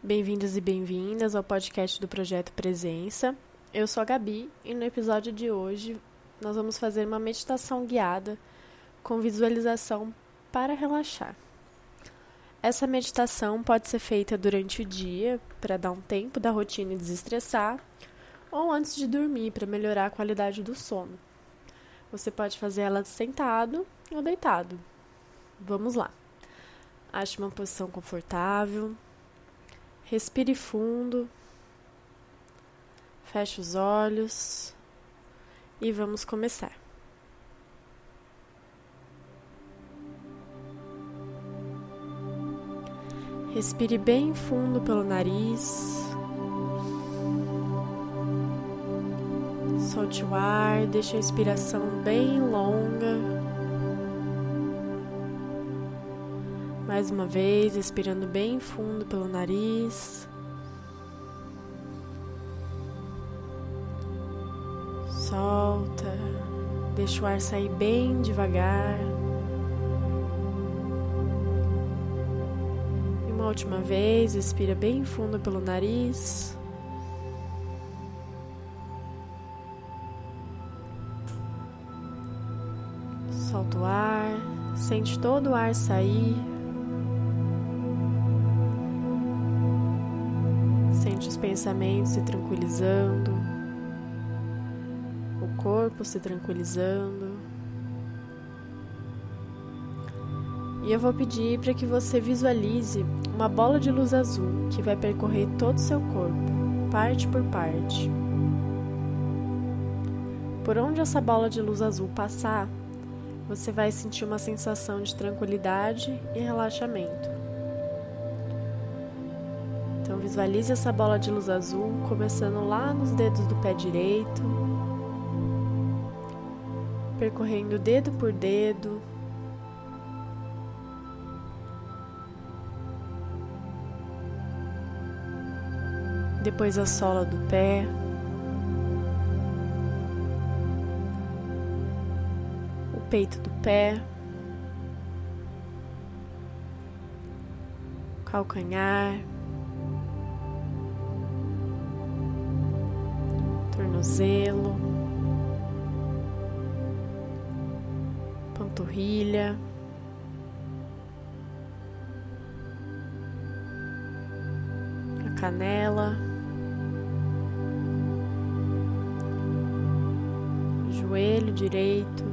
Bem-vindos e bem-vindas ao podcast do Projeto Presença. Eu sou a Gabi e no episódio de hoje nós vamos fazer uma meditação guiada com visualização para relaxar. Essa meditação pode ser feita durante o dia para dar um tempo da rotina e desestressar, ou antes de dormir para melhorar a qualidade do sono. Você pode fazer ela sentado ou deitado. Vamos lá. Ache uma posição confortável Respire fundo. Feche os olhos e vamos começar. Respire bem fundo pelo nariz. Solte o ar, deixe a inspiração bem longa. Mais uma vez, expirando bem fundo pelo nariz. Solta, deixa o ar sair bem devagar. E uma última vez, expira bem fundo pelo nariz. Solta o ar, sente todo o ar sair. Sente os pensamentos se tranquilizando, o corpo se tranquilizando. E eu vou pedir para que você visualize uma bola de luz azul que vai percorrer todo o seu corpo, parte por parte. Por onde essa bola de luz azul passar, você vai sentir uma sensação de tranquilidade e relaxamento. Visualize essa bola de luz azul começando lá nos dedos do pé direito, percorrendo dedo por dedo. Depois a sola do pé. O peito do pé. Calcanhar. Tornozelo, panturrilha, a canela, joelho direito.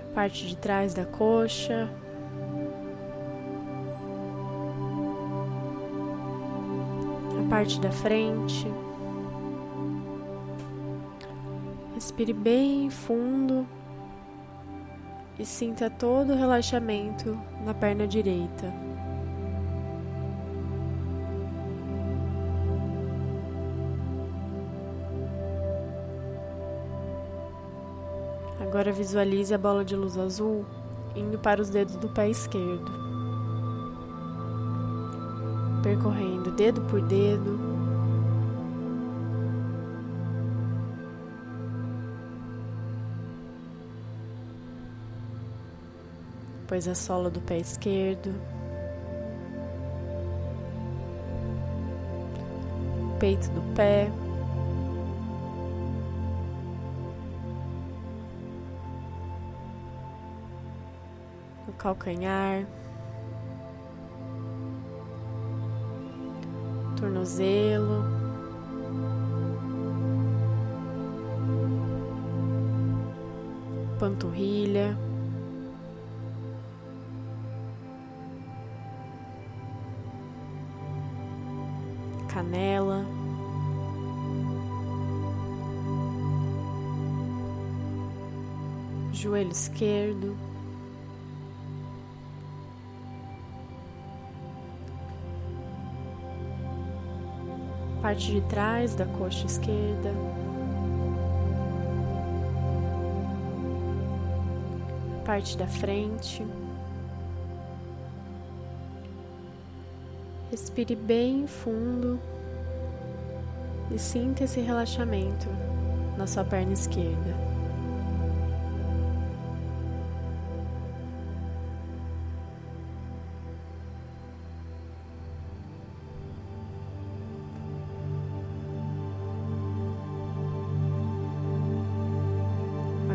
a Parte de trás da coxa, parte da frente. Respire bem fundo e sinta todo o relaxamento na perna direita. Agora visualize a bola de luz azul indo para os dedos do pé esquerdo percorrendo dedo por dedo. Depois a sola do pé esquerdo. Peito do pé. O calcanhar. Tornozelo. Panturrilha. Canela. Joelho esquerdo. Parte de trás da coxa esquerda. Parte da frente. Respire bem fundo e sinta esse relaxamento na sua perna esquerda.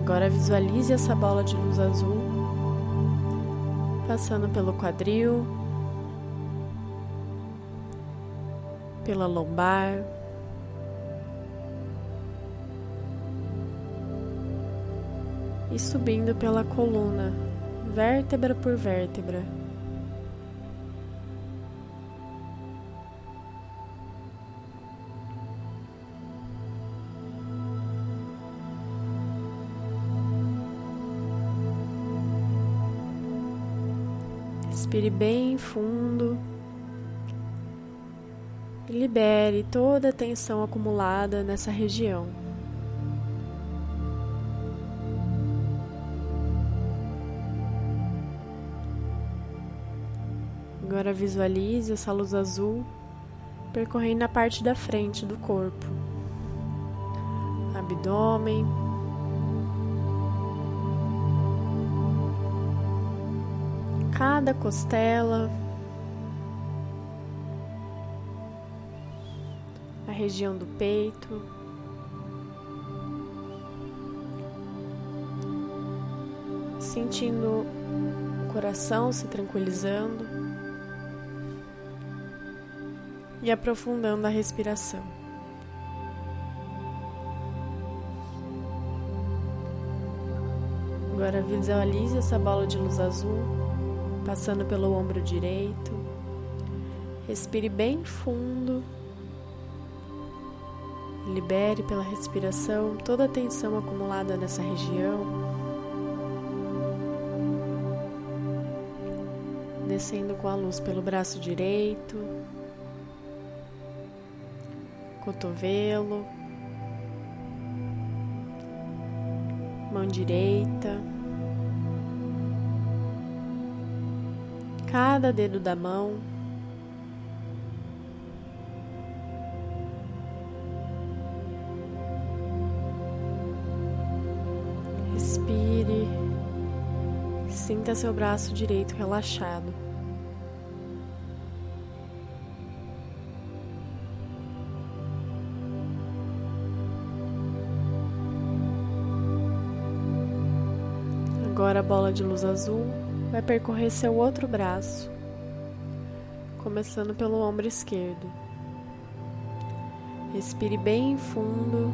Agora visualize essa bola de luz azul passando pelo quadril, pela lombar. E subindo pela coluna, vértebra por vértebra. Respire bem fundo. E libere toda a tensão acumulada nessa região. Agora visualize essa luz azul percorrendo a parte da frente do corpo, abdômen, cada costela, a região do peito. Sentindo o coração se tranquilizando e aprofundando a respiração. Agora visualize essa bola de luz azul passando pelo ombro direito. Respire bem fundo. Libere pela respiração toda a tensão acumulada nessa região. Descendo com a luz pelo braço direito, cotovelo, mão direita. Cada dedo da mão. Respire, sinta seu braço direito relaxado. Agora a bola de luz azul vai percorrer seu outro braço, começando pelo ombro esquerdo. Respire bem fundo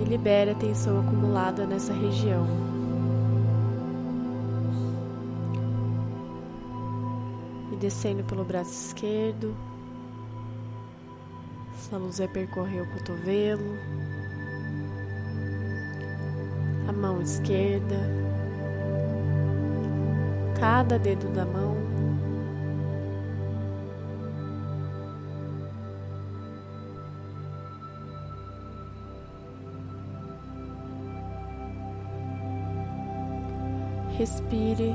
e libere a tensão acumulada nessa região. E descendo pelo braço esquerdo, essa luz vai percorrer o cotovelo, a mão esquerda, cada dedo da mão. Respire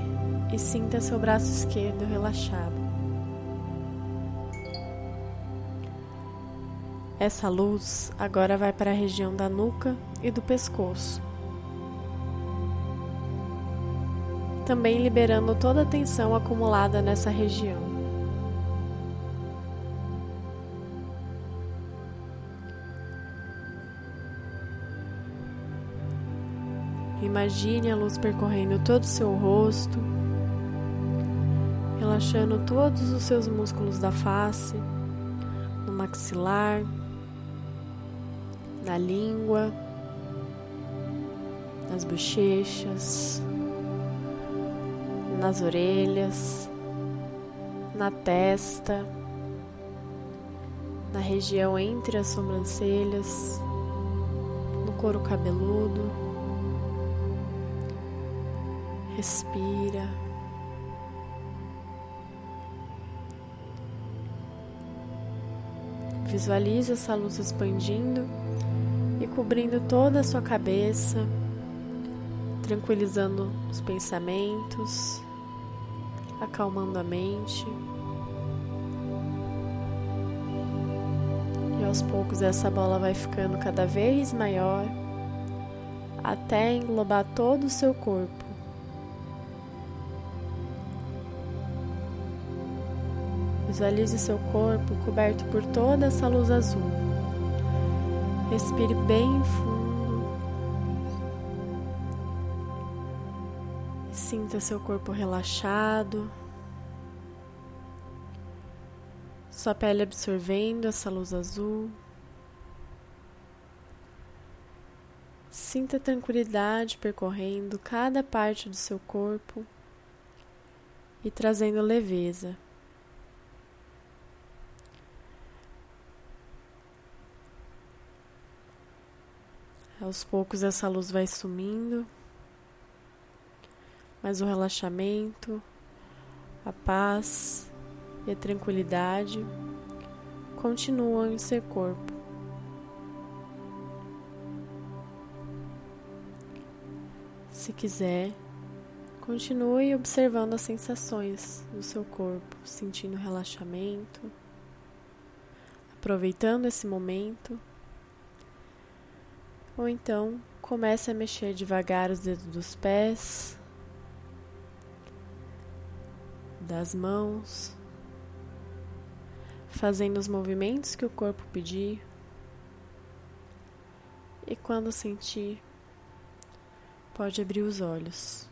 e sinta seu braço esquerdo relaxado. Essa luz agora vai para a região da nuca e do pescoço. Também liberando toda a tensão acumulada nessa região. Imagine a luz percorrendo todo o seu rosto, relaxando todos os seus músculos da face, no maxilar, na língua, nas bochechas, nas orelhas, na testa, na região entre as sobrancelhas, no couro cabeludo. Respira. Visualize essa luz expandindo e cobrindo toda a sua cabeça, tranquilizando os pensamentos, acalmando a mente. E aos poucos essa bola vai ficando cada vez maior até englobar todo o seu corpo. Visualize seu corpo coberto por toda essa luz azul. Respire bem fundo Sinta seu corpo relaxado, sua pele absorvendo essa luz azul. Sinta tranquilidade percorrendo cada parte do seu corpo e trazendo leveza. Aos poucos essa luz vai sumindo mas o relaxamento, a paz e a tranquilidade continuam em seu corpo. Se quiser, continue observando as sensações do seu corpo, sentindo relaxamento, aproveitando esse momento. Ou então comece a mexer devagar os dedos dos pés, das mãos, fazendo os movimentos que o corpo pedir. E quando sentir, pode abrir os olhos.